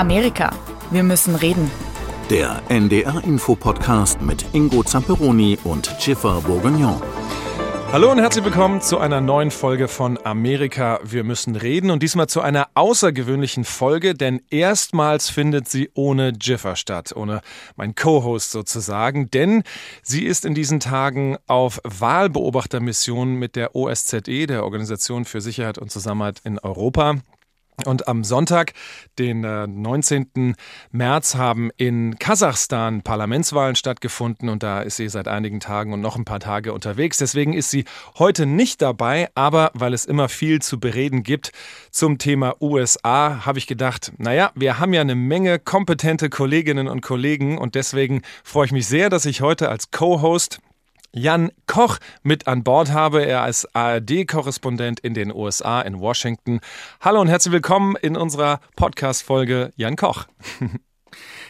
Amerika. Wir müssen reden. Der NDR-Info-Podcast mit Ingo Zamperoni und Schiffer Bourguignon. Hallo und herzlich willkommen zu einer neuen Folge von Amerika. Wir müssen reden und diesmal zu einer außergewöhnlichen Folge, denn erstmals findet sie ohne Jiffer statt, ohne mein Co-Host sozusagen, denn sie ist in diesen Tagen auf Wahlbeobachtermission mit der OSZE, der Organisation für Sicherheit und Zusammenhalt in Europa. Und am Sonntag, den 19. Äh, März, haben in Kasachstan Parlamentswahlen stattgefunden und da ist sie seit einigen Tagen und noch ein paar Tage unterwegs. Deswegen ist sie heute nicht dabei, aber weil es immer viel zu bereden gibt zum Thema USA, habe ich gedacht, naja, wir haben ja eine Menge kompetente Kolleginnen und Kollegen und deswegen freue ich mich sehr, dass ich heute als Co-Host Jan Koch mit an Bord habe. Er ist ARD-Korrespondent in den USA, in Washington. Hallo und herzlich willkommen in unserer Podcast-Folge Jan Koch.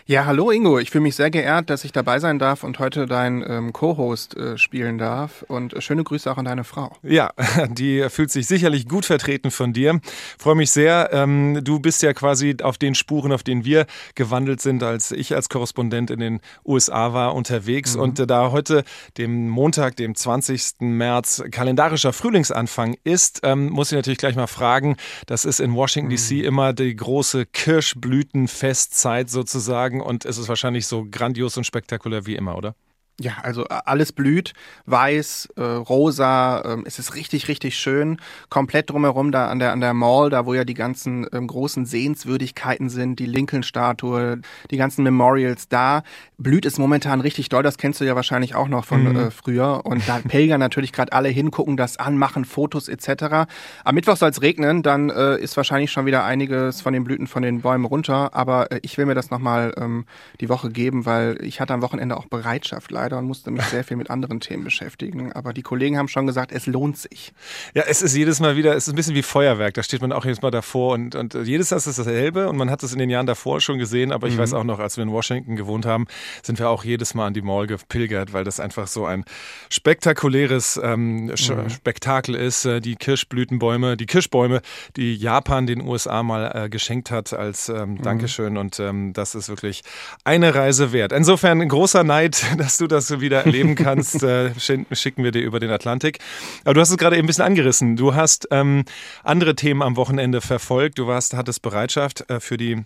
Ja, hallo Ingo. Ich fühle mich sehr geehrt, dass ich dabei sein darf und heute dein ähm, Co-Host äh, spielen darf. Und äh, schöne Grüße auch an deine Frau. Ja, die fühlt sich sicherlich gut vertreten von dir. Freue mich sehr. Ähm, du bist ja quasi auf den Spuren, auf denen wir gewandelt sind, als ich als Korrespondent in den USA war, unterwegs. Mhm. Und äh, da heute, dem Montag, dem 20. März, kalendarischer Frühlingsanfang ist, ähm, muss ich natürlich gleich mal fragen. Das ist in Washington, mhm. D.C. immer die große Kirschblütenfestzeit sozusagen und es ist wahrscheinlich so grandios und spektakulär wie immer, oder? Ja, also alles blüht, weiß, äh, rosa, ähm, es ist richtig, richtig schön. Komplett drumherum da an der, an der Mall, da wo ja die ganzen ähm, großen Sehenswürdigkeiten sind, die Lincoln-Statue, die ganzen Memorials, da blüht es momentan richtig doll. Das kennst du ja wahrscheinlich auch noch von mhm. äh, früher. Und da pilgern natürlich gerade alle hin, gucken das an, machen Fotos etc. Am Mittwoch soll es regnen, dann äh, ist wahrscheinlich schon wieder einiges von den Blüten von den Bäumen runter. Aber äh, ich will mir das nochmal ähm, die Woche geben, weil ich hatte am Wochenende auch Bereitschaft leider leider und musste mich sehr viel mit anderen Themen beschäftigen. Aber die Kollegen haben schon gesagt, es lohnt sich. Ja, es ist jedes Mal wieder, es ist ein bisschen wie Feuerwerk. Da steht man auch jedes Mal davor und, und jedes Mal ist es dasselbe und man hat es in den Jahren davor schon gesehen. Aber ich mhm. weiß auch noch, als wir in Washington gewohnt haben, sind wir auch jedes Mal an die Mall gepilgert, weil das einfach so ein spektakuläres ähm, mhm. Spektakel ist. Äh, die Kirschblütenbäume, die Kirschbäume, die Japan den USA mal äh, geschenkt hat als ähm, mhm. Dankeschön. Und ähm, das ist wirklich eine Reise wert. Insofern ein großer Neid, dass du das das du wieder erleben kannst, äh, schicken wir dir über den Atlantik. Aber du hast es gerade eben ein bisschen angerissen. Du hast ähm, andere Themen am Wochenende verfolgt. Du warst, hattest Bereitschaft äh, für die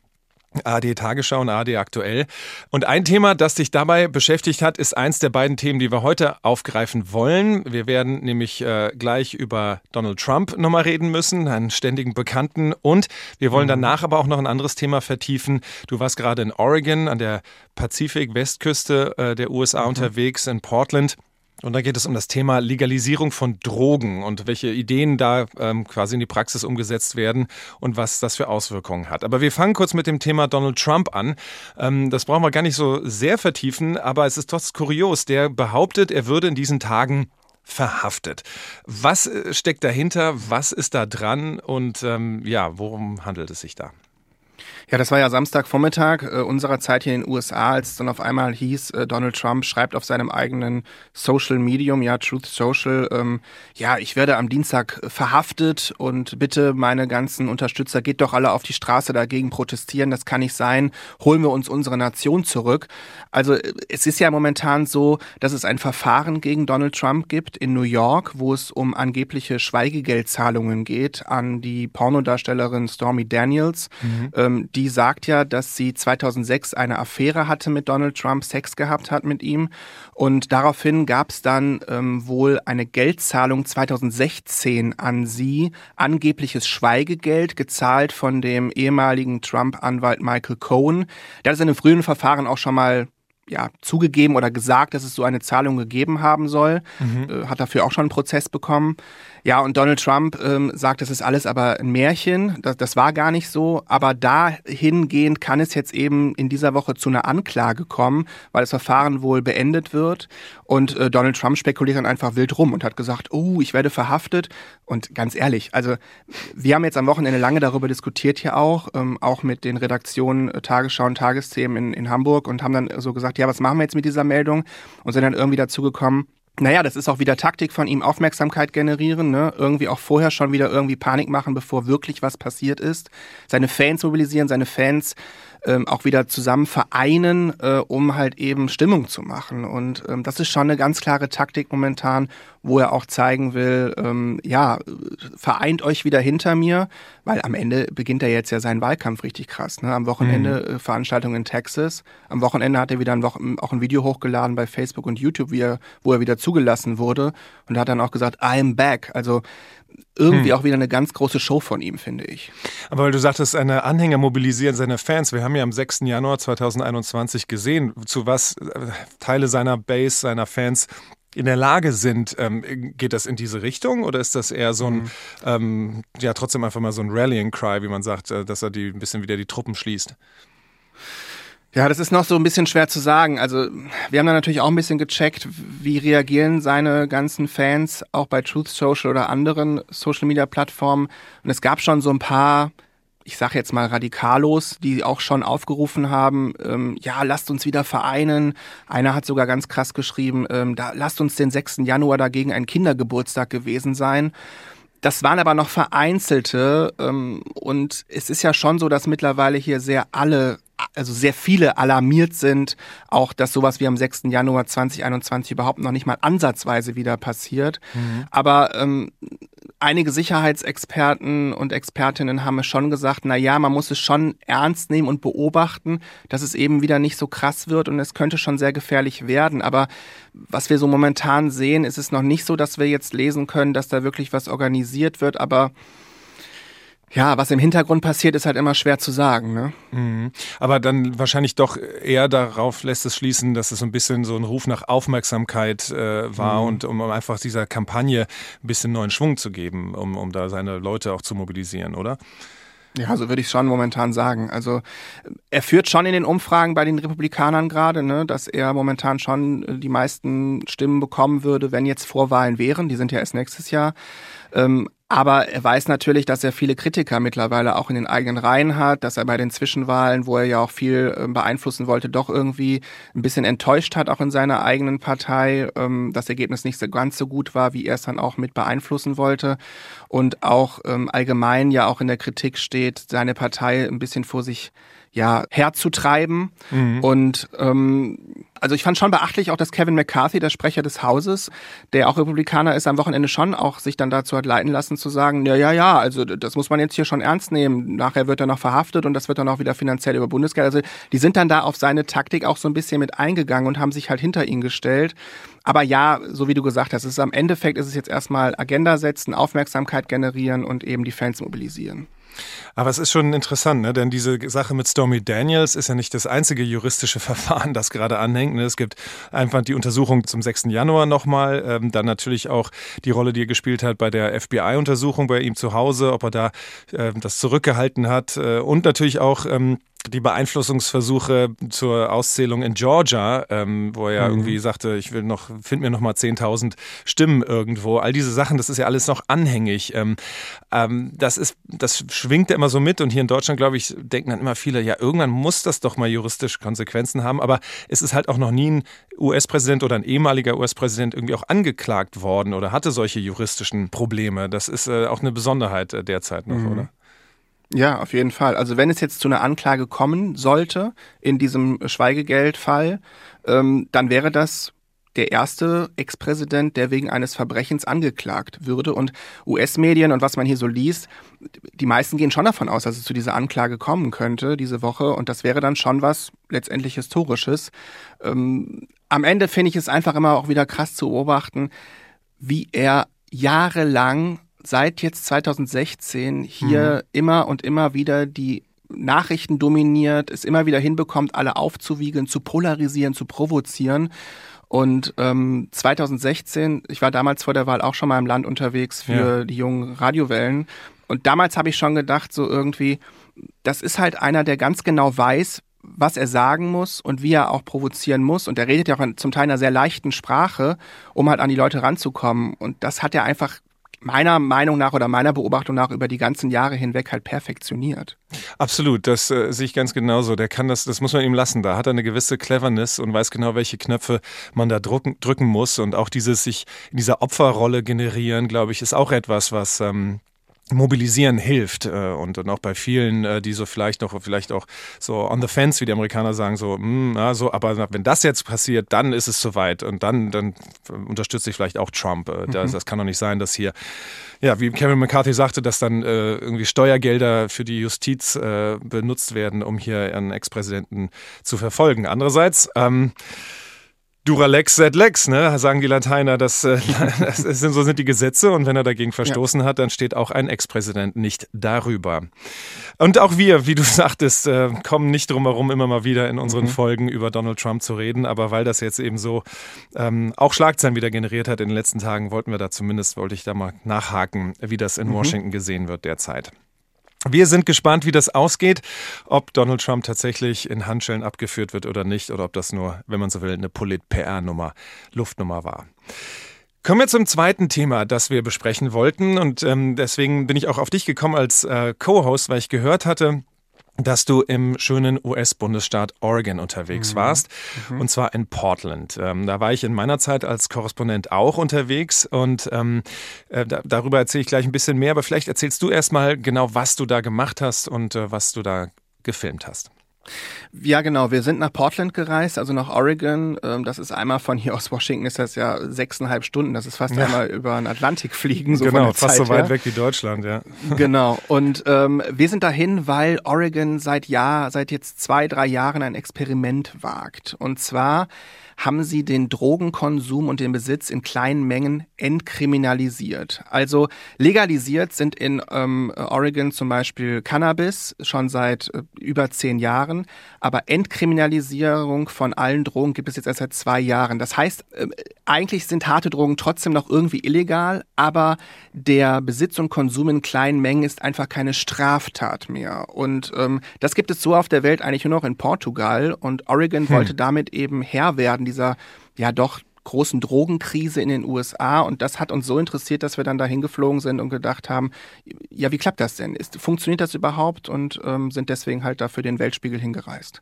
AD Tagesschau und AD aktuell. Und ein Thema, das dich dabei beschäftigt hat, ist eins der beiden Themen, die wir heute aufgreifen wollen. Wir werden nämlich äh, gleich über Donald Trump nochmal reden müssen, einen ständigen Bekannten. Und wir wollen mhm. danach aber auch noch ein anderes Thema vertiefen. Du warst gerade in Oregon an der Pazifik-Westküste äh, der USA mhm. unterwegs, in Portland. Und da geht es um das Thema Legalisierung von Drogen und welche Ideen da ähm, quasi in die Praxis umgesetzt werden und was das für Auswirkungen hat. Aber wir fangen kurz mit dem Thema Donald Trump an. Ähm, das brauchen wir gar nicht so sehr vertiefen, aber es ist trotzdem kurios. Der behauptet, er würde in diesen Tagen verhaftet. Was äh, steckt dahinter? Was ist da dran? Und ähm, ja, worum handelt es sich da? Ja, das war ja Samstagvormittag äh, unserer Zeit hier in den USA, als es dann auf einmal hieß, äh, Donald Trump schreibt auf seinem eigenen Social Medium, ja, Truth Social, ähm, ja, ich werde am Dienstag verhaftet und bitte meine ganzen Unterstützer, geht doch alle auf die Straße dagegen protestieren, das kann nicht sein, holen wir uns unsere Nation zurück. Also äh, es ist ja momentan so, dass es ein Verfahren gegen Donald Trump gibt in New York, wo es um angebliche Schweigegeldzahlungen geht an die Pornodarstellerin Stormy Daniels. Mhm. Ähm, die sagt ja, dass sie 2006 eine Affäre hatte mit Donald Trump, Sex gehabt hat mit ihm. Und daraufhin gab es dann ähm, wohl eine Geldzahlung 2016 an sie, angebliches Schweigegeld, gezahlt von dem ehemaligen Trump-Anwalt Michael Cohen. Der hat es in einem frühen Verfahren auch schon mal ja, zugegeben oder gesagt, dass es so eine Zahlung gegeben haben soll. Mhm. Äh, hat dafür auch schon einen Prozess bekommen. Ja, und Donald Trump ähm, sagt, das ist alles aber ein Märchen. Das, das war gar nicht so. Aber dahingehend kann es jetzt eben in dieser Woche zu einer Anklage kommen, weil das Verfahren wohl beendet wird. Und äh, Donald Trump spekuliert dann einfach wild rum und hat gesagt, oh, ich werde verhaftet. Und ganz ehrlich, also wir haben jetzt am Wochenende lange darüber diskutiert hier auch, ähm, auch mit den Redaktionen äh, Tagesschau und Tagesthemen in, in Hamburg und haben dann so gesagt, ja, was machen wir jetzt mit dieser Meldung? Und sind dann irgendwie dazu gekommen, naja, das ist auch wieder Taktik von ihm, Aufmerksamkeit generieren, ne? irgendwie auch vorher schon wieder irgendwie Panik machen, bevor wirklich was passiert ist. Seine Fans mobilisieren, seine Fans ähm, auch wieder zusammen vereinen, äh, um halt eben Stimmung zu machen. Und ähm, das ist schon eine ganz klare Taktik momentan, wo er auch zeigen will, ähm, ja, vereint euch wieder hinter mir, weil am Ende beginnt er jetzt ja seinen Wahlkampf richtig krass. Ne? Am Wochenende mhm. äh, Veranstaltung in Texas. Am Wochenende hat er wieder ein, Wo auch ein Video hochgeladen bei Facebook und YouTube, wie er, wo er wieder zugelassen wurde und hat dann auch gesagt, I'm back. Also irgendwie hm. auch wieder eine ganz große Show von ihm, finde ich. Aber weil du sagtest, seine Anhänger mobilisieren seine Fans. Wir haben ja am 6. Januar 2021 gesehen, zu was äh, Teile seiner Base, seiner Fans in der Lage sind. Ähm, geht das in diese Richtung oder ist das eher so ein, mhm. ähm, ja, trotzdem einfach mal so ein Rallying Cry, wie man sagt, äh, dass er die ein bisschen wieder die Truppen schließt? Ja, das ist noch so ein bisschen schwer zu sagen. Also wir haben da natürlich auch ein bisschen gecheckt, wie reagieren seine ganzen Fans auch bei Truth Social oder anderen Social-Media-Plattformen. Und es gab schon so ein paar, ich sage jetzt mal Radikalos, die auch schon aufgerufen haben, ähm, ja, lasst uns wieder vereinen. Einer hat sogar ganz krass geschrieben, ähm, da lasst uns den 6. Januar dagegen ein Kindergeburtstag gewesen sein. Das waren aber noch vereinzelte ähm, und es ist ja schon so, dass mittlerweile hier sehr alle also sehr viele alarmiert sind, auch dass sowas wie am 6. Januar 2021 überhaupt noch nicht mal ansatzweise wieder passiert. Mhm. Aber ähm, einige Sicherheitsexperten und Expertinnen haben es schon gesagt, na ja, man muss es schon ernst nehmen und beobachten, dass es eben wieder nicht so krass wird und es könnte schon sehr gefährlich werden. Aber was wir so momentan sehen, ist es noch nicht so, dass wir jetzt lesen können, dass da wirklich was organisiert wird, aber ja, was im Hintergrund passiert, ist halt immer schwer zu sagen. Ne? Mhm. Aber dann wahrscheinlich doch eher darauf lässt es schließen, dass es so ein bisschen so ein Ruf nach Aufmerksamkeit äh, war mhm. und um, um, einfach dieser Kampagne ein bisschen neuen Schwung zu geben, um, um da seine Leute auch zu mobilisieren, oder? Ja, so würde ich schon momentan sagen. Also er führt schon in den Umfragen bei den Republikanern gerade, ne, dass er momentan schon die meisten Stimmen bekommen würde, wenn jetzt Vorwahlen wären. Die sind ja erst nächstes Jahr. Ähm, aber er weiß natürlich, dass er viele Kritiker mittlerweile auch in den eigenen Reihen hat, dass er bei den Zwischenwahlen, wo er ja auch viel ähm, beeinflussen wollte, doch irgendwie ein bisschen enttäuscht hat, auch in seiner eigenen Partei. Ähm, das Ergebnis nicht so ganz so gut war, wie er es dann auch mit beeinflussen wollte. Und auch ähm, allgemein ja auch in der Kritik steht, seine Partei ein bisschen vor sich ja, herzutreiben. Mhm. Und ähm, also ich fand schon beachtlich auch, dass Kevin McCarthy, der Sprecher des Hauses, der auch Republikaner ist, am Wochenende schon auch sich dann dazu hat leiten lassen zu sagen, ja, ja, ja, also das muss man jetzt hier schon ernst nehmen. Nachher wird er noch verhaftet und das wird dann auch wieder finanziell über Bundesgeld. Also die sind dann da auf seine Taktik auch so ein bisschen mit eingegangen und haben sich halt hinter ihn gestellt. Aber ja, so wie du gesagt hast, es ist am Endeffekt ist es jetzt erstmal Agenda setzen, Aufmerksamkeit generieren und eben die Fans mobilisieren. Aber es ist schon interessant, ne? denn diese Sache mit Stormy Daniels ist ja nicht das einzige juristische Verfahren, das gerade anhängt. Ne? Es gibt einfach die Untersuchung zum 6. Januar nochmal, ähm, dann natürlich auch die Rolle, die er gespielt hat bei der FBI-Untersuchung bei ihm zu Hause, ob er da äh, das zurückgehalten hat äh, und natürlich auch ähm, die Beeinflussungsversuche zur Auszählung in Georgia, ähm, wo er ja mhm. irgendwie sagte, ich will noch, find mir noch mal 10.000 Stimmen irgendwo. All diese Sachen, das ist ja alles noch anhängig. Ähm, ähm, das ist, das schwingt ja immer so mit und hier in Deutschland, glaube ich, denken dann immer viele, ja, irgendwann muss das doch mal juristische Konsequenzen haben. Aber es ist halt auch noch nie ein US-Präsident oder ein ehemaliger US-Präsident irgendwie auch angeklagt worden oder hatte solche juristischen Probleme. Das ist äh, auch eine Besonderheit äh, derzeit noch, mhm. oder? Ja, auf jeden Fall. Also wenn es jetzt zu einer Anklage kommen sollte in diesem Schweigegeldfall, ähm, dann wäre das der erste Ex-Präsident, der wegen eines Verbrechens angeklagt würde. Und US-Medien und was man hier so liest, die meisten gehen schon davon aus, dass es zu dieser Anklage kommen könnte diese Woche. Und das wäre dann schon was letztendlich Historisches. Ähm, am Ende finde ich es einfach immer auch wieder krass zu beobachten, wie er jahrelang seit jetzt 2016 hier mhm. immer und immer wieder die Nachrichten dominiert, es immer wieder hinbekommt, alle aufzuwiegeln, zu polarisieren, zu provozieren. Und ähm, 2016, ich war damals vor der Wahl auch schon mal im Land unterwegs für ja. die jungen Radiowellen. Und damals habe ich schon gedacht, so irgendwie, das ist halt einer, der ganz genau weiß, was er sagen muss und wie er auch provozieren muss. Und er redet ja auch in, zum Teil in einer sehr leichten Sprache, um halt an die Leute ranzukommen. Und das hat er einfach meiner Meinung nach oder meiner Beobachtung nach über die ganzen Jahre hinweg halt perfektioniert. Absolut, das äh, sehe ich ganz genauso. Der kann das, das muss man ihm lassen. Da hat er eine gewisse Cleverness und weiß genau, welche Knöpfe man da drücken, drücken muss. Und auch dieses sich in dieser Opferrolle generieren, glaube ich, ist auch etwas, was ähm, mobilisieren hilft äh, und, und auch bei vielen, äh, die so vielleicht noch vielleicht auch so on the fence, wie die Amerikaner sagen, so, mh, hm, ja, so, aber wenn das jetzt passiert, dann ist es soweit und dann dann unterstütze ich vielleicht auch Trump. Äh, das, mhm. das kann doch nicht sein, dass hier ja, wie Kevin McCarthy sagte, dass dann äh, irgendwie Steuergelder für die Justiz äh, benutzt werden, um hier einen Ex-Präsidenten zu verfolgen. Andererseits ähm, Duralex sed lex, ne, sagen die Lateiner. Das, äh, das sind, so sind die Gesetze und wenn er dagegen verstoßen ja. hat, dann steht auch ein Ex-Präsident nicht darüber. Und auch wir, wie du sagtest, äh, kommen nicht drum herum, immer mal wieder in unseren mhm. Folgen über Donald Trump zu reden. Aber weil das jetzt eben so ähm, auch Schlagzeilen wieder generiert hat in den letzten Tagen, wollten wir da zumindest, wollte ich da mal nachhaken, wie das in mhm. Washington gesehen wird derzeit. Wir sind gespannt, wie das ausgeht, ob Donald Trump tatsächlich in Handschellen abgeführt wird oder nicht, oder ob das nur, wenn man so will, eine Polit-PR-Nummer, Luftnummer war. Kommen wir zum zweiten Thema, das wir besprechen wollten. Und ähm, deswegen bin ich auch auf dich gekommen als äh, Co-Host, weil ich gehört hatte, dass du im schönen US-Bundesstaat Oregon unterwegs mhm. warst, mhm. und zwar in Portland. Ähm, da war ich in meiner Zeit als Korrespondent auch unterwegs und ähm, äh, da, darüber erzähle ich gleich ein bisschen mehr, aber vielleicht erzählst du erstmal genau, was du da gemacht hast und äh, was du da gefilmt hast. Ja, genau. Wir sind nach Portland gereist, also nach Oregon. Ähm, das ist einmal von hier aus Washington, ist das ja sechseinhalb Stunden. Das ist fast ja. einmal über den Atlantik fliegen. So genau, fast so weit her. weg wie Deutschland, ja. Genau. Und ähm, wir sind dahin, weil Oregon seit Jahr, seit jetzt zwei, drei Jahren ein Experiment wagt. Und zwar haben sie den Drogenkonsum und den Besitz in kleinen Mengen entkriminalisiert. Also legalisiert sind in ähm, Oregon zum Beispiel Cannabis schon seit äh, über zehn Jahren, aber Entkriminalisierung von allen Drogen gibt es jetzt erst seit zwei Jahren. Das heißt, äh, eigentlich sind harte Drogen trotzdem noch irgendwie illegal, aber der Besitz und Konsum in kleinen Mengen ist einfach keine Straftat mehr. Und ähm, das gibt es so auf der Welt eigentlich nur noch in Portugal und Oregon hm. wollte damit eben Herr werden dieser ja doch großen Drogenkrise in den USA. Und das hat uns so interessiert, dass wir dann dahin geflogen sind und gedacht haben, ja, wie klappt das denn? Ist, funktioniert das überhaupt? Und ähm, sind deswegen halt dafür den Weltspiegel hingereist.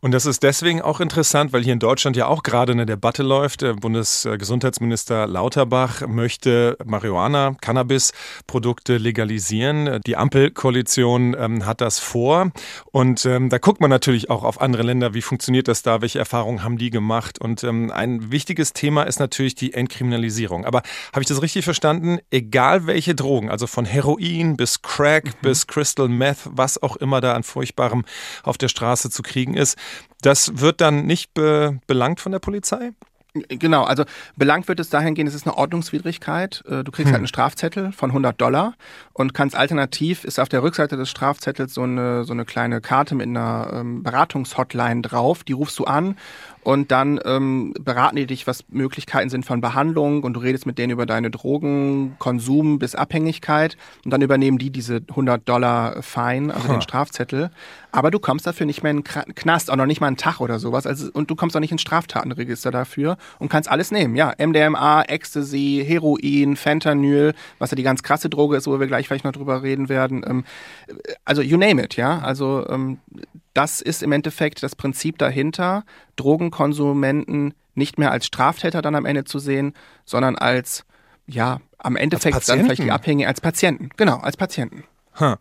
Und das ist deswegen auch interessant, weil hier in Deutschland ja auch gerade eine Debatte läuft. Der Bundesgesundheitsminister Lauterbach möchte Marihuana, Cannabis-Produkte legalisieren. Die Ampelkoalition ähm, hat das vor. Und ähm, da guckt man natürlich auch auf andere Länder. Wie funktioniert das da? Welche Erfahrungen haben die gemacht? Und ähm, ein wichtiges Thema Thema ist natürlich die Entkriminalisierung. Aber habe ich das richtig verstanden? Egal welche Drogen, also von Heroin bis Crack mhm. bis Crystal Meth, was auch immer da an Furchtbarem auf der Straße zu kriegen ist, das wird dann nicht be belangt von der Polizei? Genau, also belangt wird es dahingehend, es ist eine Ordnungswidrigkeit. Äh, du kriegst hm. halt einen Strafzettel von 100 Dollar und kannst alternativ, ist auf der Rückseite des Strafzettels so eine, so eine kleine Karte mit einer ähm, Beratungshotline drauf, die rufst du an und dann ähm, beraten die dich, was Möglichkeiten sind von Behandlung und du redest mit denen über deine Drogen, Konsum bis Abhängigkeit und dann übernehmen die diese 100 Dollar Fine, also ha. den Strafzettel. Aber du kommst dafür nicht mehr in den Knast, auch noch nicht mal einen Tag oder sowas. Also, und du kommst auch nicht ins Straftatenregister dafür und kannst alles nehmen. Ja, MDMA, Ecstasy, Heroin, Fentanyl, was ja die ganz krasse Droge ist, wo wir gleich vielleicht noch drüber reden werden. Ähm, also you name it, ja. Also ähm, das ist im Endeffekt das Prinzip dahinter, Drogenkonsumenten nicht mehr als Straftäter dann am Ende zu sehen, sondern als, ja, am Endeffekt dann vielleicht die Abhängigen als Patienten. Genau, als Patienten. Huh.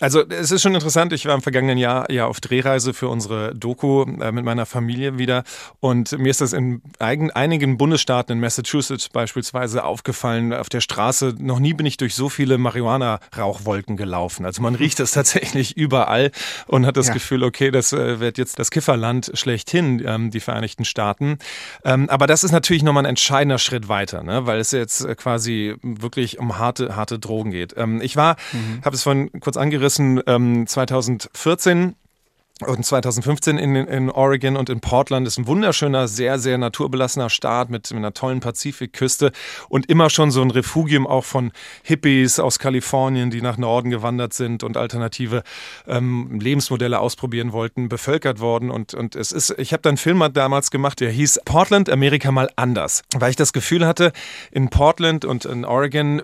Also es ist schon interessant. Ich war im vergangenen Jahr ja auf Drehreise für unsere Doku äh, mit meiner Familie wieder und mir ist das in eigen, einigen Bundesstaaten in Massachusetts beispielsweise aufgefallen. Auf der Straße noch nie bin ich durch so viele Marihuana-Rauchwolken gelaufen. Also man riecht es tatsächlich überall und hat das ja. Gefühl, okay, das äh, wird jetzt das Kifferland schlechthin, ähm, die Vereinigten Staaten. Ähm, aber das ist natürlich nochmal ein entscheidender Schritt weiter, ne? weil es jetzt äh, quasi wirklich um harte, harte Drogen geht. Ähm, ich war, mhm. habe es von kurz angerissen, ähm, 2014 und 2015 in, in Oregon und in Portland ist ein wunderschöner, sehr, sehr naturbelassener Staat mit, mit einer tollen Pazifikküste und immer schon so ein Refugium auch von Hippies aus Kalifornien, die nach Norden gewandert sind und alternative ähm, Lebensmodelle ausprobieren wollten, bevölkert worden. Und, und es ist, ich habe da einen Film damals gemacht, der hieß Portland, Amerika mal anders, weil ich das Gefühl hatte, in Portland und in Oregon äh,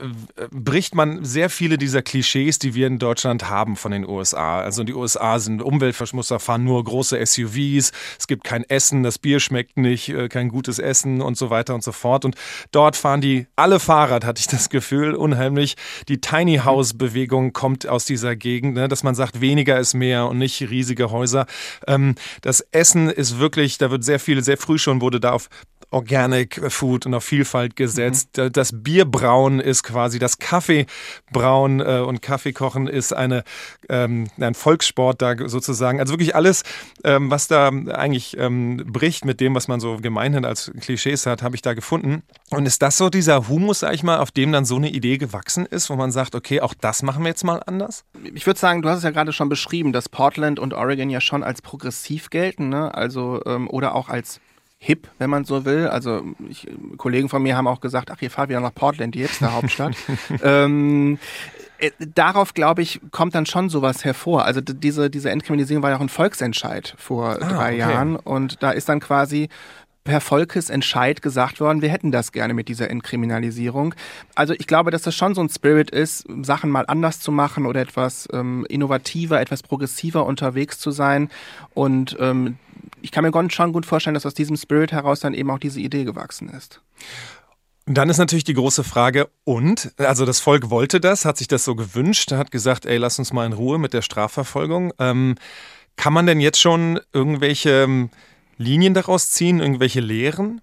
bricht man sehr viele dieser Klischees, die wir in Deutschland haben von den USA. Also die USA sind Umweltverschmutzung Autos, da fahren nur große SUVs, es gibt kein Essen, das Bier schmeckt nicht, äh, kein gutes Essen und so weiter und so fort. Und dort fahren die alle Fahrrad, hatte ich das Gefühl, unheimlich. Die Tiny House Bewegung kommt aus dieser Gegend, ne, dass man sagt, weniger ist mehr und nicht riesige Häuser. Ähm, das Essen ist wirklich, da wird sehr viel, sehr früh schon wurde da auf Organic Food und auf Vielfalt gesetzt. Mhm. Das Bierbrauen ist quasi das Kaffeebrauen äh, und Kaffeekochen ist eine, ähm, ein Volkssport da sozusagen. Also wirklich alles, ähm, was da eigentlich ähm, bricht mit dem, was man so gemeinhin als Klischees hat, habe ich da gefunden. Und ist das so dieser Humus, sag ich mal, auf dem dann so eine Idee gewachsen ist, wo man sagt, okay, auch das machen wir jetzt mal anders? Ich würde sagen, du hast es ja gerade schon beschrieben, dass Portland und Oregon ja schon als progressiv gelten, ne? also ähm, oder auch als hip, wenn man so will. Also ich, Kollegen von mir haben auch gesagt, ach, ihr fahrt wieder nach Portland, die hipster Hauptstadt. ähm, äh, darauf, glaube ich, kommt dann schon sowas hervor. Also diese, diese Entkriminalisierung war ja auch ein Volksentscheid vor ah, drei okay. Jahren und da ist dann quasi per Volkesentscheid gesagt worden, wir hätten das gerne mit dieser Entkriminalisierung. Also ich glaube, dass das schon so ein Spirit ist, Sachen mal anders zu machen oder etwas ähm, innovativer, etwas progressiver unterwegs zu sein. Und ähm, ich kann mir schon gut vorstellen, dass aus diesem Spirit heraus dann eben auch diese Idee gewachsen ist. Und dann ist natürlich die große Frage, und? Also das Volk wollte das, hat sich das so gewünscht, hat gesagt, ey, lass uns mal in Ruhe mit der Strafverfolgung. Ähm, kann man denn jetzt schon irgendwelche ähm, Linien daraus ziehen, irgendwelche Lehren?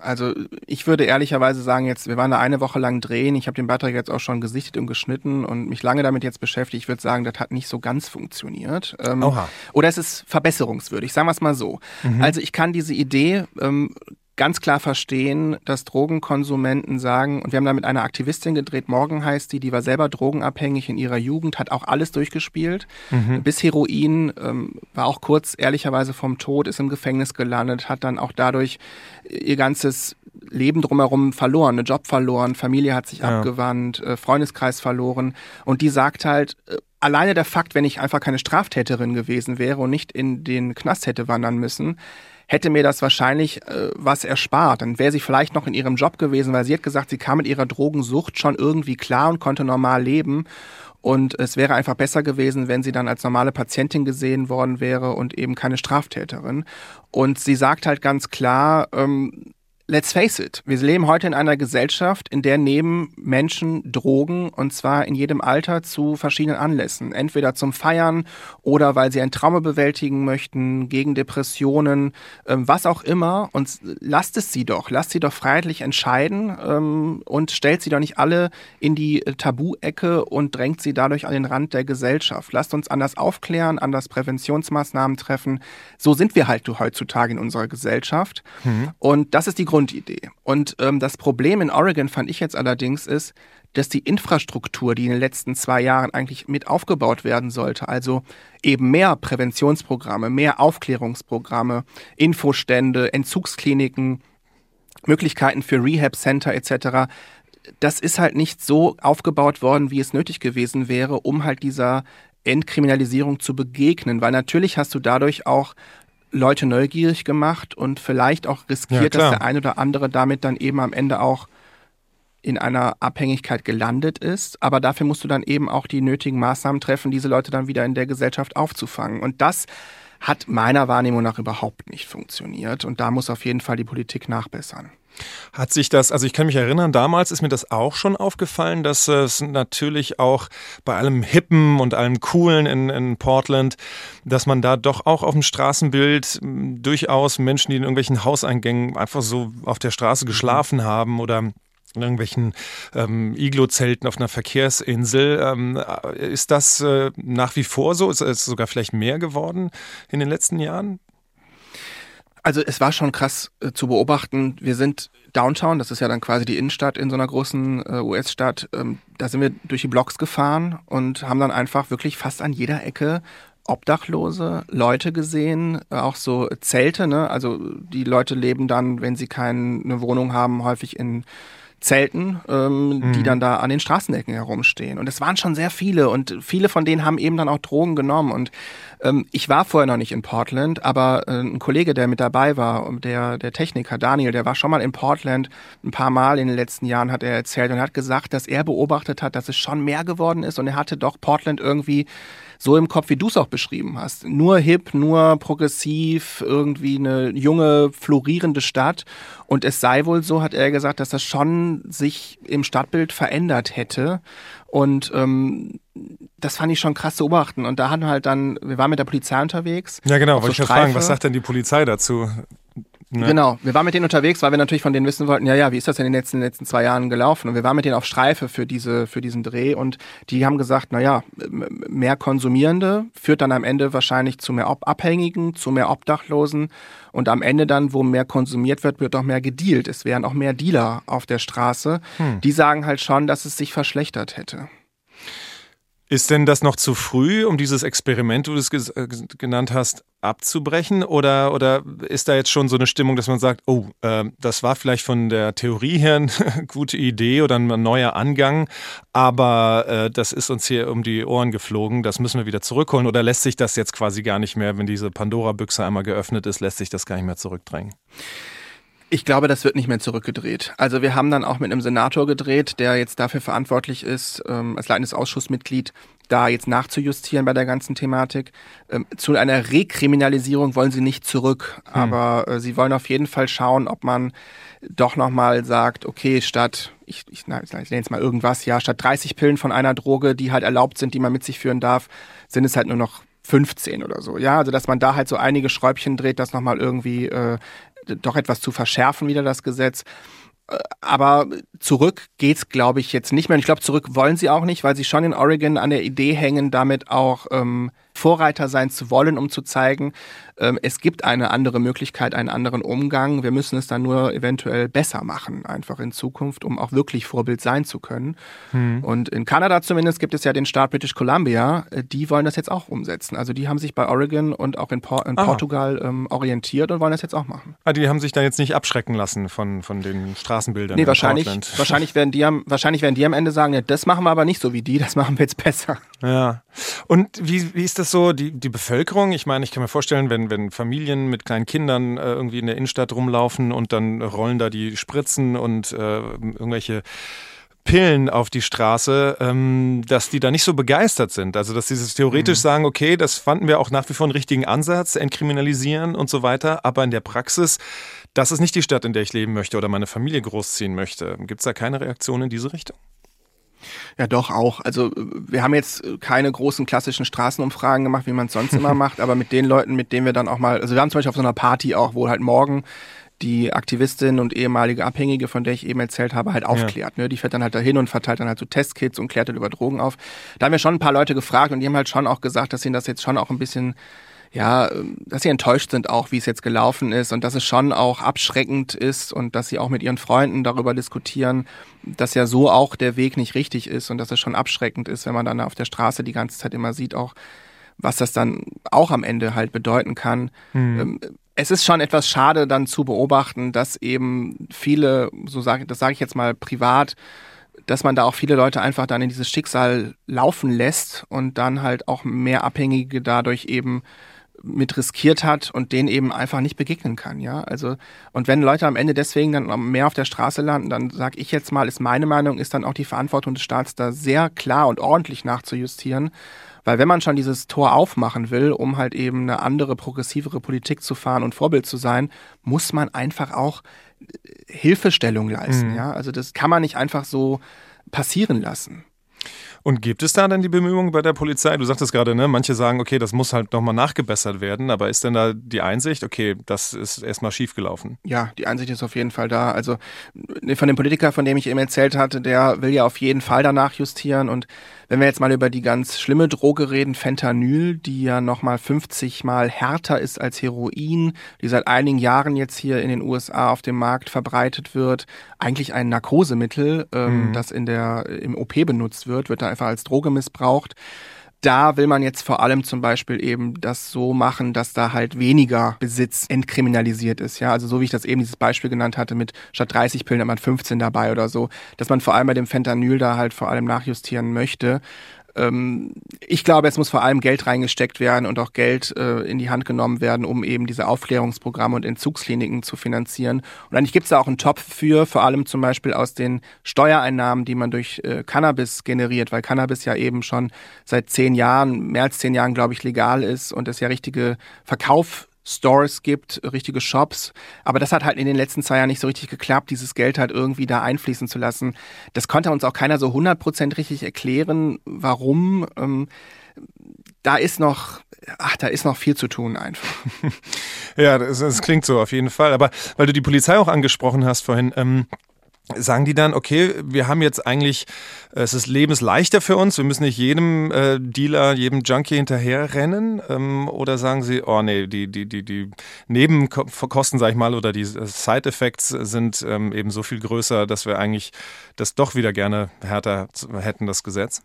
Also ich würde ehrlicherweise sagen, jetzt, wir waren da eine Woche lang drehen, ich habe den Beitrag jetzt auch schon gesichtet und geschnitten und mich lange damit jetzt beschäftigt. Ich würde sagen, das hat nicht so ganz funktioniert. Ähm, Oha. Oder es ist verbesserungswürdig, sagen wir es mal so. Mhm. Also ich kann diese Idee ähm, ganz klar verstehen, dass Drogenkonsumenten sagen, und wir haben da mit einer Aktivistin gedreht, Morgen heißt die, die war selber drogenabhängig in ihrer Jugend, hat auch alles durchgespielt, mhm. bis Heroin, ähm, war auch kurz ehrlicherweise vom Tod, ist im Gefängnis gelandet, hat dann auch dadurch ihr ganzes Leben drumherum verloren, einen Job verloren, Familie hat sich ja. abgewandt, äh, Freundeskreis verloren und die sagt halt, äh, alleine der Fakt, wenn ich einfach keine Straftäterin gewesen wäre und nicht in den Knast hätte wandern müssen, hätte mir das wahrscheinlich äh, was erspart. Dann wäre sie vielleicht noch in ihrem Job gewesen, weil sie hat gesagt, sie kam mit ihrer Drogensucht schon irgendwie klar und konnte normal leben. Und es wäre einfach besser gewesen, wenn sie dann als normale Patientin gesehen worden wäre und eben keine Straftäterin. Und sie sagt halt ganz klar, ähm, Let's face it, wir leben heute in einer Gesellschaft, in der nehmen Menschen Drogen und zwar in jedem Alter zu verschiedenen Anlässen. Entweder zum Feiern oder weil sie ein Trauma bewältigen möchten, gegen Depressionen, ähm, was auch immer. Und lasst es sie doch, lasst sie doch freiheitlich entscheiden ähm, und stellt sie doch nicht alle in die Tabu-Ecke und drängt sie dadurch an den Rand der Gesellschaft. Lasst uns anders aufklären, anders Präventionsmaßnahmen treffen. So sind wir halt heutzutage in unserer Gesellschaft. Mhm. Und das ist die Grundidee. Und ähm, das Problem in Oregon fand ich jetzt allerdings ist, dass die Infrastruktur, die in den letzten zwei Jahren eigentlich mit aufgebaut werden sollte, also eben mehr Präventionsprogramme, mehr Aufklärungsprogramme, Infostände, Entzugskliniken, Möglichkeiten für Rehab-Center etc., das ist halt nicht so aufgebaut worden, wie es nötig gewesen wäre, um halt dieser Entkriminalisierung zu begegnen, weil natürlich hast du dadurch auch Leute neugierig gemacht und vielleicht auch riskiert, ja, dass der eine oder andere damit dann eben am Ende auch in einer Abhängigkeit gelandet ist. Aber dafür musst du dann eben auch die nötigen Maßnahmen treffen, diese Leute dann wieder in der Gesellschaft aufzufangen. Und das hat meiner Wahrnehmung nach überhaupt nicht funktioniert. Und da muss auf jeden Fall die Politik nachbessern. Hat sich das, also ich kann mich erinnern, damals ist mir das auch schon aufgefallen, dass es natürlich auch bei allem Hippen und allem Coolen in, in Portland, dass man da doch auch auf dem Straßenbild hm, durchaus Menschen, die in irgendwelchen Hauseingängen einfach so auf der Straße geschlafen haben oder in irgendwelchen ähm, Iglo-Zelten auf einer Verkehrsinsel. Ähm, ist das äh, nach wie vor so? Ist es sogar vielleicht mehr geworden in den letzten Jahren? Also es war schon krass äh, zu beobachten. Wir sind Downtown, das ist ja dann quasi die Innenstadt in so einer großen äh, US-Stadt. Ähm, da sind wir durch die Blocks gefahren und haben dann einfach wirklich fast an jeder Ecke Obdachlose, Leute gesehen, äh, auch so Zelte. Ne? Also die Leute leben dann, wenn sie keine Wohnung haben, häufig in Zelten, ähm, mhm. die dann da an den Straßenecken herumstehen. Und es waren schon sehr viele und viele von denen haben eben dann auch Drogen genommen. Und ähm, ich war vorher noch nicht in Portland, aber äh, ein Kollege, der mit dabei war, der, der Techniker Daniel, der war schon mal in Portland ein paar Mal in den letzten Jahren, hat er erzählt und hat gesagt, dass er beobachtet hat, dass es schon mehr geworden ist und er hatte doch Portland irgendwie so im Kopf, wie du es auch beschrieben hast. Nur hip, nur progressiv, irgendwie eine junge, florierende Stadt. Und es sei wohl so, hat er gesagt, dass das schon sich im Stadtbild verändert hätte. Und ähm, das fand ich schon krass zu beobachten. Und da hatten wir halt dann, wir waren mit der Polizei unterwegs. Ja, genau, wollte so ich fragen, was sagt denn die Polizei dazu? Ne? Genau, wir waren mit denen unterwegs, weil wir natürlich von denen wissen wollten, ja, ja, wie ist das denn in den letzten, letzten zwei Jahren gelaufen? Und wir waren mit denen auf Streife für, diese, für diesen Dreh und die haben gesagt, na ja, mehr Konsumierende führt dann am Ende wahrscheinlich zu mehr Abhängigen, zu mehr Obdachlosen und am Ende dann, wo mehr konsumiert wird, wird auch mehr gedealt. Es wären auch mehr Dealer auf der Straße. Hm. Die sagen halt schon, dass es sich verschlechtert hätte. Ist denn das noch zu früh, um dieses Experiment, du es äh, genannt hast, abzubrechen? Oder, oder ist da jetzt schon so eine Stimmung, dass man sagt, oh, äh, das war vielleicht von der Theorie her eine gute Idee oder ein neuer Angang, aber äh, das ist uns hier um die Ohren geflogen, das müssen wir wieder zurückholen? Oder lässt sich das jetzt quasi gar nicht mehr, wenn diese Pandora-Büchse einmal geöffnet ist, lässt sich das gar nicht mehr zurückdrängen? Ich glaube, das wird nicht mehr zurückgedreht. Also wir haben dann auch mit einem Senator gedreht, der jetzt dafür verantwortlich ist, ähm, als leitendes Ausschussmitglied da jetzt nachzujustieren bei der ganzen Thematik. Ähm, zu einer Rekriminalisierung wollen sie nicht zurück, hm. aber äh, sie wollen auf jeden Fall schauen, ob man doch nochmal sagt, okay, statt, ich, ich, ich nenne jetzt mal irgendwas, ja, statt 30 Pillen von einer Droge, die halt erlaubt sind, die man mit sich führen darf, sind es halt nur noch 15 oder so. Ja, also dass man da halt so einige Schräubchen dreht, das nochmal irgendwie äh, doch etwas zu verschärfen, wieder das Gesetz. Äh, aber zurück geht's, glaube ich, jetzt nicht mehr. Und ich glaube, zurück wollen sie auch nicht, weil sie schon in Oregon an der Idee hängen, damit auch ähm, Vorreiter sein zu wollen, um zu zeigen, ähm, es gibt eine andere Möglichkeit, einen anderen Umgang. Wir müssen es dann nur eventuell besser machen, einfach in Zukunft, um auch wirklich Vorbild sein zu können. Hm. Und in Kanada zumindest gibt es ja den Staat British Columbia, äh, die wollen das jetzt auch umsetzen. Also die haben sich bei Oregon und auch in, Por in Portugal ähm, orientiert und wollen das jetzt auch machen. Ah, die haben sich da jetzt nicht abschrecken lassen von, von den Straßenbildern. Nee, wahrscheinlich, wahrscheinlich, werden die am, wahrscheinlich werden die am Ende sagen, ja, das machen wir aber nicht so wie die, das machen wir jetzt besser. Ja. Und wie, wie ist das so, die, die Bevölkerung? Ich meine, ich kann mir vorstellen, wenn, wenn Familien mit kleinen Kindern äh, irgendwie in der Innenstadt rumlaufen und dann rollen da die Spritzen und äh, irgendwelche Pillen auf die Straße, ähm, dass die da nicht so begeistert sind. Also dass sie theoretisch mhm. sagen, okay, das fanden wir auch nach wie vor einen richtigen Ansatz, entkriminalisieren und so weiter, aber in der Praxis, das ist nicht die Stadt, in der ich leben möchte oder meine Familie großziehen möchte. Gibt es da keine Reaktion in diese Richtung? Ja, doch auch. Also wir haben jetzt keine großen klassischen Straßenumfragen gemacht, wie man es sonst immer macht, aber mit den Leuten, mit denen wir dann auch mal, also wir haben zum Beispiel auf so einer Party auch, wo halt morgen die Aktivistin und ehemalige Abhängige, von der ich eben erzählt habe, halt aufklärt. Ja. Ne? Die fährt dann halt dahin und verteilt dann halt so Testkits und klärt dann über Drogen auf. Da haben wir schon ein paar Leute gefragt und die haben halt schon auch gesagt, dass ihnen das jetzt schon auch ein bisschen ja, dass sie enttäuscht sind auch, wie es jetzt gelaufen ist und dass es schon auch abschreckend ist und dass sie auch mit ihren Freunden darüber diskutieren, dass ja so auch der Weg nicht richtig ist und dass es schon abschreckend ist, wenn man dann auf der Straße die ganze Zeit immer sieht, auch was das dann auch am Ende halt bedeuten kann. Mhm. Es ist schon etwas schade dann zu beobachten, dass eben viele, so sage das sage ich jetzt mal privat, dass man da auch viele Leute einfach dann in dieses Schicksal laufen lässt und dann halt auch mehr Abhängige dadurch eben mit riskiert hat und denen eben einfach nicht begegnen kann, ja. Also, und wenn Leute am Ende deswegen dann mehr auf der Straße landen, dann sage ich jetzt mal, ist meine Meinung, ist dann auch die Verantwortung des Staats, da sehr klar und ordentlich nachzujustieren. Weil wenn man schon dieses Tor aufmachen will, um halt eben eine andere, progressivere Politik zu fahren und Vorbild zu sein, muss man einfach auch äh, Hilfestellung leisten, mhm. ja. Also das kann man nicht einfach so passieren lassen. Und gibt es da dann die Bemühungen bei der Polizei? Du sagtest gerade, ne, manche sagen, okay, das muss halt nochmal nachgebessert werden, aber ist denn da die Einsicht, okay, das ist erstmal schiefgelaufen? Ja, die Einsicht ist auf jeden Fall da. Also von dem Politiker, von dem ich eben erzählt hatte, der will ja auf jeden Fall danach justieren und wenn wir jetzt mal über die ganz schlimme Droge reden, Fentanyl, die ja nochmal 50 mal härter ist als Heroin, die seit einigen Jahren jetzt hier in den USA auf dem Markt verbreitet wird, eigentlich ein Narkosemittel, ähm, mhm. das in der, im OP benutzt wird, wird da einfach als Droge missbraucht da will man jetzt vor allem zum Beispiel eben das so machen, dass da halt weniger Besitz entkriminalisiert ist. Ja, also so wie ich das eben dieses Beispiel genannt hatte mit statt 30 Pillen hat man 15 dabei oder so, dass man vor allem bei dem Fentanyl da halt vor allem nachjustieren möchte. Ähm, ich glaube, es muss vor allem Geld reingesteckt werden und auch Geld äh, in die Hand genommen werden, um eben diese Aufklärungsprogramme und Entzugskliniken zu finanzieren. Und eigentlich gibt es da auch einen Topf für, vor allem zum Beispiel aus den Steuereinnahmen, die man durch äh, Cannabis generiert, weil Cannabis ja eben schon seit zehn Jahren, mehr als zehn Jahren, glaube ich, legal ist und es ja richtige Verkauf Stores gibt, richtige Shops. Aber das hat halt in den letzten zwei Jahren nicht so richtig geklappt, dieses Geld halt irgendwie da einfließen zu lassen. Das konnte uns auch keiner so 100% richtig erklären, warum. Ähm, da ist noch, ach, da ist noch viel zu tun einfach. ja, das, das, klingt so auf jeden Fall. Aber weil du die Polizei auch angesprochen hast vorhin, ähm, sagen die dann, okay, wir haben jetzt eigentlich, es ist lebensleichter für uns, wir müssen nicht jedem äh, Dealer, jedem Junkie hinterherrennen? Ähm, oder sagen sie, oh nee, die, die, die, die Nebenkosten, sag ich mal, oder die Side-Effects sind ähm, eben so viel größer, dass wir eigentlich das doch wieder gerne härter hätten, das Gesetz?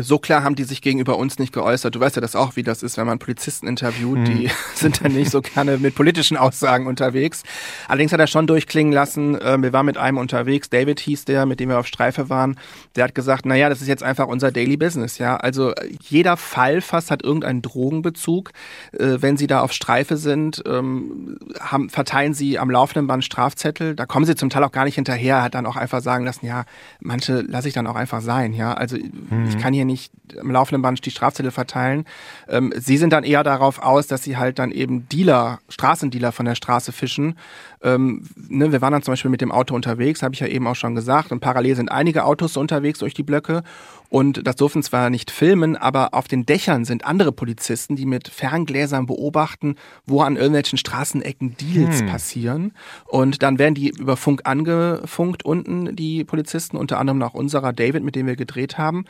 So klar haben die sich gegenüber uns nicht geäußert. Du weißt ja das auch, wie das ist, wenn man Polizisten interviewt. Hm. Die sind dann nicht so gerne mit politischen Aussagen unterwegs. Allerdings hat er schon durchklingen lassen, äh, wir waren mit einem unterwegs, David hieß der, mit dem wir auf Streife waren. Der hat gesagt, naja, das ist jetzt einfach unser Daily Business. Ja, Also jeder Fall fast hat irgendeinen Drogenbezug. Äh, wenn sie da auf Streife sind, ähm, haben, verteilen sie am laufenden Band Strafzettel. Da kommen sie zum Teil auch gar nicht hinterher. Hat dann auch einfach sagen lassen, ja, manche lasse ich dann auch einfach sein. Ja, Also hm. ich kann hier nicht am laufenden Band die Strafzettel verteilen. Ähm, sie sind dann eher darauf aus, dass sie halt dann eben Dealer, Straßendealer von der Straße fischen. Ähm, ne, wir waren dann zum Beispiel mit dem Auto unterwegs, habe ich ja eben auch schon gesagt. Und parallel sind einige Autos unterwegs durch die Blöcke. Und das durften zwar nicht filmen, aber auf den Dächern sind andere Polizisten, die mit Ferngläsern beobachten, wo an irgendwelchen Straßenecken Deals hm. passieren. Und dann werden die über Funk angefunkt unten, die Polizisten, unter anderem auch unserer David, mit dem wir gedreht haben.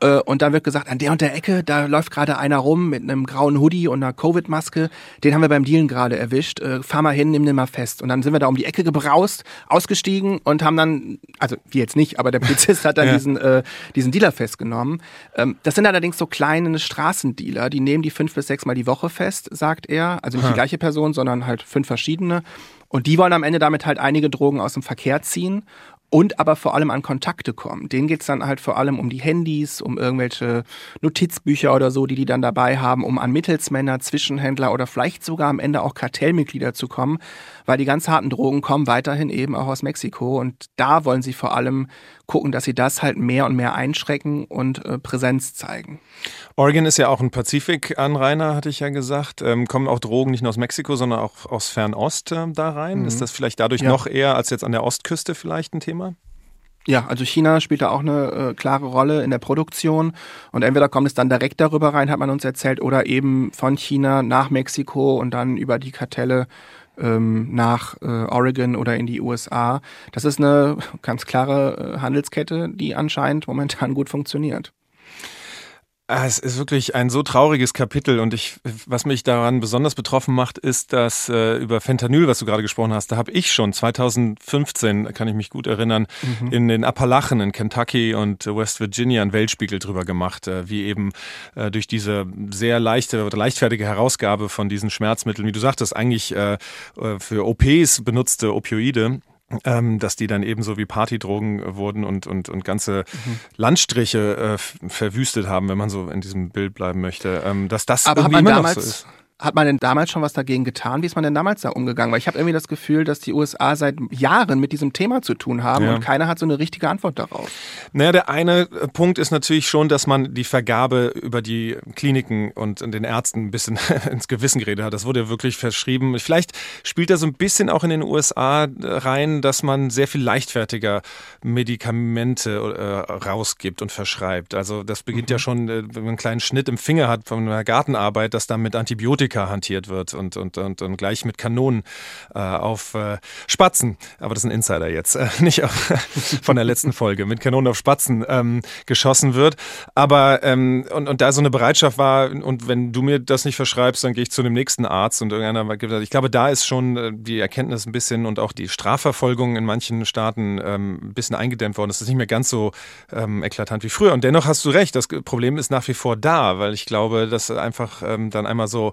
Äh, und dann wird gesagt, an der und der Ecke, da läuft gerade einer rum mit einem grauen Hoodie und einer Covid-Maske. Den haben wir beim Dealen gerade erwischt. Äh, fahr mal hin, nimm den mal fest. Und dann sind wir da um die Ecke gebraust, ausgestiegen und haben dann, also wir jetzt nicht, aber der Polizist hat dann ja. diesen, äh, diesen Dealer festgenommen. Ähm, das sind allerdings so kleine Straßendealer, die nehmen die fünf bis sechs Mal die Woche fest, sagt er. Also nicht die gleiche Person, sondern halt fünf verschiedene. Und die wollen am Ende damit halt einige Drogen aus dem Verkehr ziehen und aber vor allem an Kontakte kommen. Denen geht's dann halt vor allem um die Handys, um irgendwelche Notizbücher oder so, die die dann dabei haben, um an Mittelsmänner, Zwischenhändler oder vielleicht sogar am Ende auch Kartellmitglieder zu kommen, weil die ganz harten Drogen kommen weiterhin eben auch aus Mexiko und da wollen sie vor allem gucken, dass sie das halt mehr und mehr einschrecken und äh, Präsenz zeigen. Oregon ist ja auch ein Pazifikanrainer, hatte ich ja gesagt. Ähm, kommen auch Drogen nicht nur aus Mexiko, sondern auch aus Fernost äh, da rein? Mhm. Ist das vielleicht dadurch ja. noch eher als jetzt an der Ostküste vielleicht ein Thema? Ja, also China spielt da auch eine äh, klare Rolle in der Produktion und entweder kommt es dann direkt darüber rein, hat man uns erzählt, oder eben von China nach Mexiko und dann über die Kartelle ähm, nach äh, Oregon oder in die USA. Das ist eine ganz klare äh, Handelskette, die anscheinend momentan gut funktioniert. Ah, es ist wirklich ein so trauriges Kapitel und ich, was mich daran besonders betroffen macht, ist, dass äh, über Fentanyl, was du gerade gesprochen hast, da habe ich schon 2015, kann ich mich gut erinnern, mhm. in den Appalachen in Kentucky und West Virginia einen Weltspiegel drüber gemacht, äh, wie eben äh, durch diese sehr leichte oder leichtfertige Herausgabe von diesen Schmerzmitteln, wie du sagtest, eigentlich äh, äh für OPs benutzte Opioide ähm, dass die dann ebenso wie Partydrogen wurden und, und, und ganze mhm. Landstriche äh, verwüstet haben, wenn man so in diesem Bild bleiben möchte. Ähm, dass das Aber irgendwie immer noch so ist. Hat man denn damals schon was dagegen getan? Wie ist man denn damals da umgegangen? Weil ich habe irgendwie das Gefühl, dass die USA seit Jahren mit diesem Thema zu tun haben ja. und keiner hat so eine richtige Antwort darauf. Naja, der eine Punkt ist natürlich schon, dass man die Vergabe über die Kliniken und den Ärzten ein bisschen ins Gewissen geredet hat. Das wurde wirklich verschrieben. Vielleicht spielt da so ein bisschen auch in den USA rein, dass man sehr viel leichtfertiger Medikamente äh, rausgibt und verschreibt. Also das beginnt mhm. ja schon, äh, wenn man einen kleinen Schnitt im Finger hat von einer Gartenarbeit, dass dann mit Antibiotika Amerika hantiert wird und, und, und, und gleich mit Kanonen äh, auf äh, Spatzen, aber das ist ein Insider jetzt, äh, nicht auf, von der letzten Folge, mit Kanonen auf Spatzen ähm, geschossen wird. Aber ähm, und, und da so eine Bereitschaft war, und wenn du mir das nicht verschreibst, dann gehe ich zu dem nächsten Arzt und irgendeiner gibt Ich glaube, da ist schon äh, die Erkenntnis ein bisschen und auch die Strafverfolgung in manchen Staaten ähm, ein bisschen eingedämmt worden. Es ist nicht mehr ganz so ähm, eklatant wie früher. Und dennoch hast du recht, das Problem ist nach wie vor da, weil ich glaube, dass einfach ähm, dann einmal so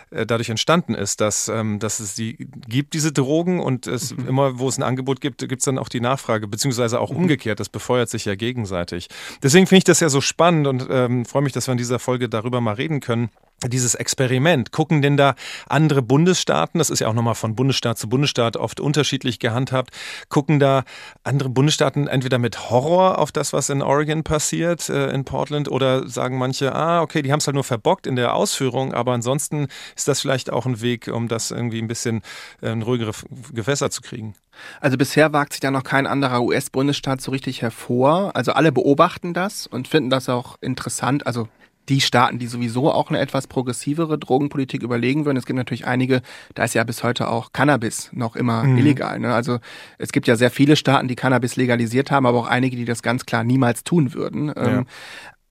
äh, dadurch entstanden ist, dass, ähm, dass es die gibt, diese Drogen und es mhm. immer, wo es ein Angebot gibt, gibt es dann auch die Nachfrage, beziehungsweise auch mhm. umgekehrt. Das befeuert sich ja gegenseitig. Deswegen finde ich das ja so spannend und ähm, freue mich, dass wir in dieser Folge darüber mal reden können dieses Experiment. Gucken denn da andere Bundesstaaten, das ist ja auch nochmal von Bundesstaat zu Bundesstaat oft unterschiedlich gehandhabt, gucken da andere Bundesstaaten entweder mit Horror auf das, was in Oregon passiert, äh, in Portland, oder sagen manche, ah, okay, die haben es halt nur verbockt in der Ausführung, aber ansonsten ist das vielleicht auch ein Weg, um das irgendwie ein bisschen äh, in ruhigere Gewässer zu kriegen. Also bisher wagt sich da noch kein anderer US-Bundesstaat so richtig hervor. Also alle beobachten das und finden das auch interessant. Also die Staaten, die sowieso auch eine etwas progressivere Drogenpolitik überlegen würden. Es gibt natürlich einige, da ist ja bis heute auch Cannabis noch immer mhm. illegal. Ne? Also es gibt ja sehr viele Staaten, die Cannabis legalisiert haben, aber auch einige, die das ganz klar niemals tun würden. Ja. Ähm,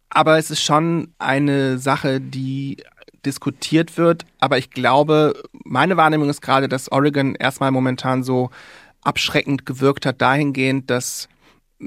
aber es ist schon eine Sache, die diskutiert wird. Aber ich glaube, meine Wahrnehmung ist gerade, dass Oregon erstmal momentan so abschreckend gewirkt hat, dahingehend, dass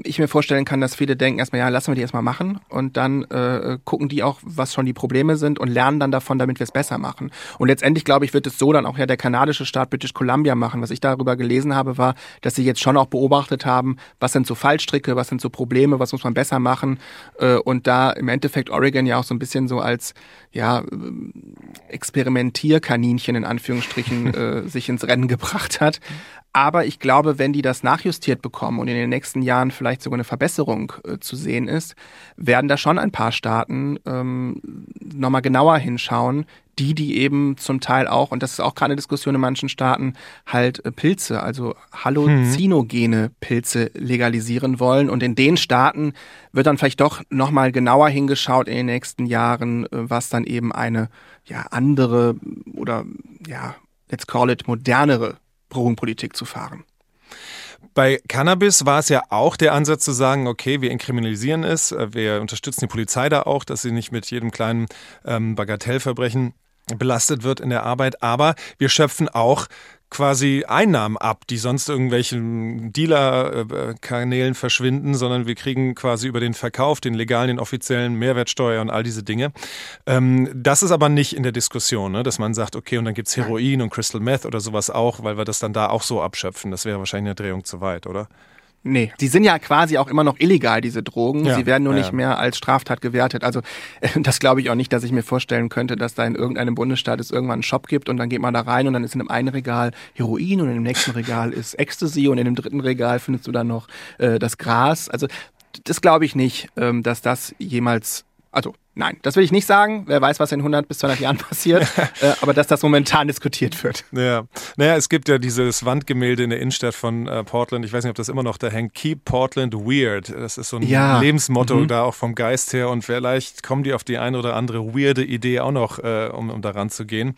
ich mir vorstellen kann, dass viele denken erstmal, ja, lassen wir die erstmal machen und dann äh, gucken die auch, was schon die Probleme sind und lernen dann davon, damit wir es besser machen. Und letztendlich, glaube ich, wird es so dann auch ja der kanadische Staat British Columbia machen. Was ich darüber gelesen habe, war, dass sie jetzt schon auch beobachtet haben, was sind so Fallstricke, was sind so Probleme, was muss man besser machen. Äh, und da im Endeffekt Oregon ja auch so ein bisschen so als ja, Experimentierkaninchen in Anführungsstrichen äh, sich ins Rennen gebracht hat. Aber ich glaube, wenn die das nachjustiert bekommen und in den nächsten Jahren vielleicht sogar eine Verbesserung äh, zu sehen ist, werden da schon ein paar Staaten ähm, nochmal genauer hinschauen, die, die eben zum Teil auch, und das ist auch gerade eine Diskussion in manchen Staaten, halt äh, Pilze, also halluzinogene Pilze legalisieren wollen. Und in den Staaten wird dann vielleicht doch nochmal genauer hingeschaut in den nächsten Jahren, äh, was dann eben eine ja andere oder ja, let's call it modernere Drogenpolitik zu fahren. Bei Cannabis war es ja auch der Ansatz zu sagen, okay, wir inkriminalisieren es, äh, wir unterstützen die Polizei da auch, dass sie nicht mit jedem kleinen ähm, Bagatellverbrechen belastet wird in der Arbeit, aber wir schöpfen auch quasi Einnahmen ab, die sonst irgendwelchen Dealer-Kanälen verschwinden, sondern wir kriegen quasi über den Verkauf, den legalen, den offiziellen Mehrwertsteuer und all diese Dinge. Ähm, das ist aber nicht in der Diskussion, ne? dass man sagt, okay, und dann gibt's Heroin und Crystal Meth oder sowas auch, weil wir das dann da auch so abschöpfen. Das wäre wahrscheinlich eine Drehung zu weit, oder? Nee, die sind ja quasi auch immer noch illegal, diese Drogen. Ja, Sie werden nur ja. nicht mehr als Straftat gewertet. Also das glaube ich auch nicht, dass ich mir vorstellen könnte, dass da in irgendeinem Bundesstaat es irgendwann einen Shop gibt und dann geht man da rein und dann ist in dem einen Regal Heroin und in dem nächsten Regal ist Ecstasy und in dem dritten Regal findest du dann noch äh, das Gras. Also das glaube ich nicht, ähm, dass das jemals, also Nein, das will ich nicht sagen. Wer weiß, was in 100 bis 200 Jahren passiert. äh, aber dass das momentan diskutiert wird. Ja, naja, es gibt ja dieses Wandgemälde in der Innenstadt von äh, Portland. Ich weiß nicht, ob das immer noch da hängt. Keep Portland Weird. Das ist so ein ja. Lebensmotto mhm. da auch vom Geist her. Und vielleicht kommen die auf die eine oder andere weirde Idee auch noch, äh, um, um daran zu gehen.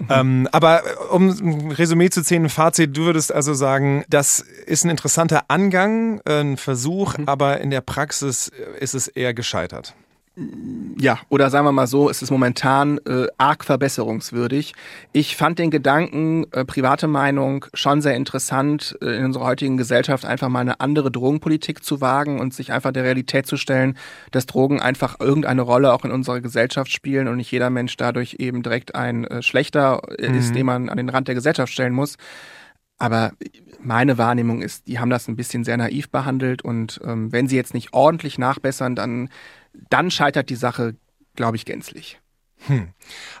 Mhm. Ähm, aber äh, um ein Resümee zu ziehen, ein Fazit, du würdest also sagen, das ist ein interessanter Angang, ein Versuch, mhm. aber in der Praxis ist es eher gescheitert ja, oder sagen wir mal so, es ist momentan äh, arg verbesserungswürdig. Ich fand den Gedanken, äh, private Meinung, schon sehr interessant, äh, in unserer heutigen Gesellschaft einfach mal eine andere Drogenpolitik zu wagen und sich einfach der Realität zu stellen, dass Drogen einfach irgendeine Rolle auch in unserer Gesellschaft spielen und nicht jeder Mensch dadurch eben direkt ein äh, schlechter äh, mhm. ist, den man an den Rand der Gesellschaft stellen muss. Aber meine Wahrnehmung ist, die haben das ein bisschen sehr naiv behandelt und ähm, wenn sie jetzt nicht ordentlich nachbessern, dann dann scheitert die Sache, glaube ich, gänzlich. Hm.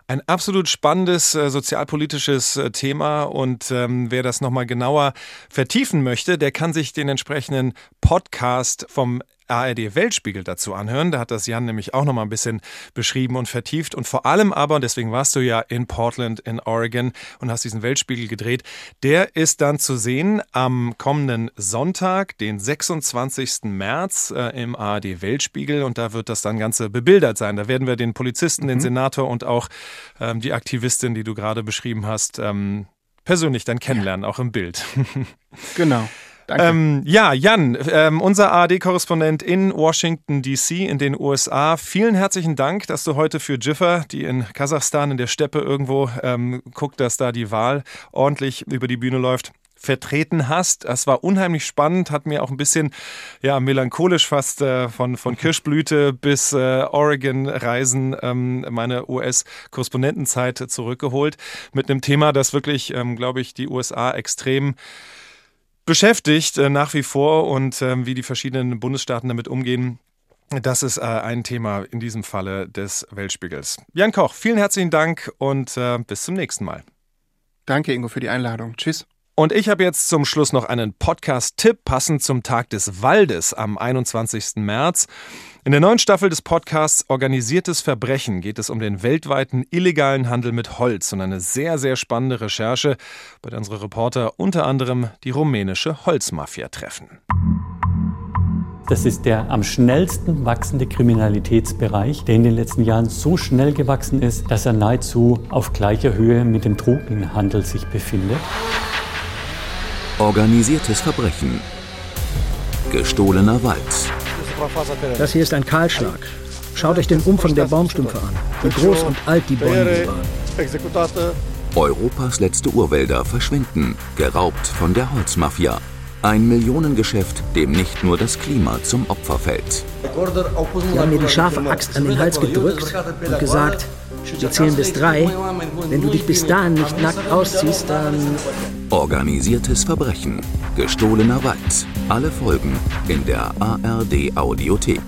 Ein absolut spannendes äh, sozialpolitisches äh, Thema und ähm, wer das nochmal genauer vertiefen möchte, der kann sich den entsprechenden Podcast vom ARD Weltspiegel dazu anhören. Da hat das Jan nämlich auch noch mal ein bisschen beschrieben und vertieft. Und vor allem aber, deswegen warst du ja in Portland in Oregon und hast diesen Weltspiegel gedreht, der ist dann zu sehen am kommenden Sonntag, den 26. März äh, im ARD Weltspiegel. Und da wird das dann Ganze bebildert sein. Da werden wir den Polizisten, mhm. den Senator und auch ähm, die Aktivistin, die du gerade beschrieben hast, ähm, persönlich dann kennenlernen, ja. auch im Bild. genau. Danke. Ähm, ja, Jan, ähm, unser ARD-Korrespondent in Washington, D.C. in den USA. Vielen herzlichen Dank, dass du heute für Jiffer, die in Kasachstan in der Steppe irgendwo ähm, guckt, dass da die Wahl ordentlich über die Bühne läuft. vertreten hast. Das war unheimlich spannend, hat mir auch ein bisschen ja, melancholisch fast äh, von, von Kirschblüte bis äh, Oregon-Reisen ähm, meine US-Korrespondentenzeit zurückgeholt. Mit einem Thema, das wirklich, ähm, glaube ich, die USA extrem beschäftigt äh, nach wie vor und äh, wie die verschiedenen Bundesstaaten damit umgehen. Das ist äh, ein Thema in diesem Falle des Weltspiegels. Jan Koch, vielen herzlichen Dank und äh, bis zum nächsten Mal. Danke, Ingo, für die Einladung. Tschüss. Und ich habe jetzt zum Schluss noch einen Podcast-Tipp passend zum Tag des Waldes am 21. März. In der neuen Staffel des Podcasts Organisiertes Verbrechen geht es um den weltweiten illegalen Handel mit Holz und eine sehr, sehr spannende Recherche, bei der unsere Reporter unter anderem die rumänische Holzmafia treffen. Das ist der am schnellsten wachsende Kriminalitätsbereich, der in den letzten Jahren so schnell gewachsen ist, dass er nahezu auf gleicher Höhe mit dem Drogenhandel sich befindet. Organisiertes Verbrechen. Gestohlener Wald. Das hier ist ein Kahlschlag. Schaut euch den Umfang der Baumstümpfe an, wie groß und alt die Bäume waren. Europas letzte Urwälder verschwinden, geraubt von der Holzmafia. Ein Millionengeschäft, dem nicht nur das Klima zum Opfer fällt. Sie haben mir die scharfe Axt an den Hals gedrückt und gesagt, wir zählen bis drei. Wenn du dich bis dahin nicht nackt ausziehst, dann... Organisiertes Verbrechen. Gestohlener Wald. Alle Folgen in der ARD Audiothek.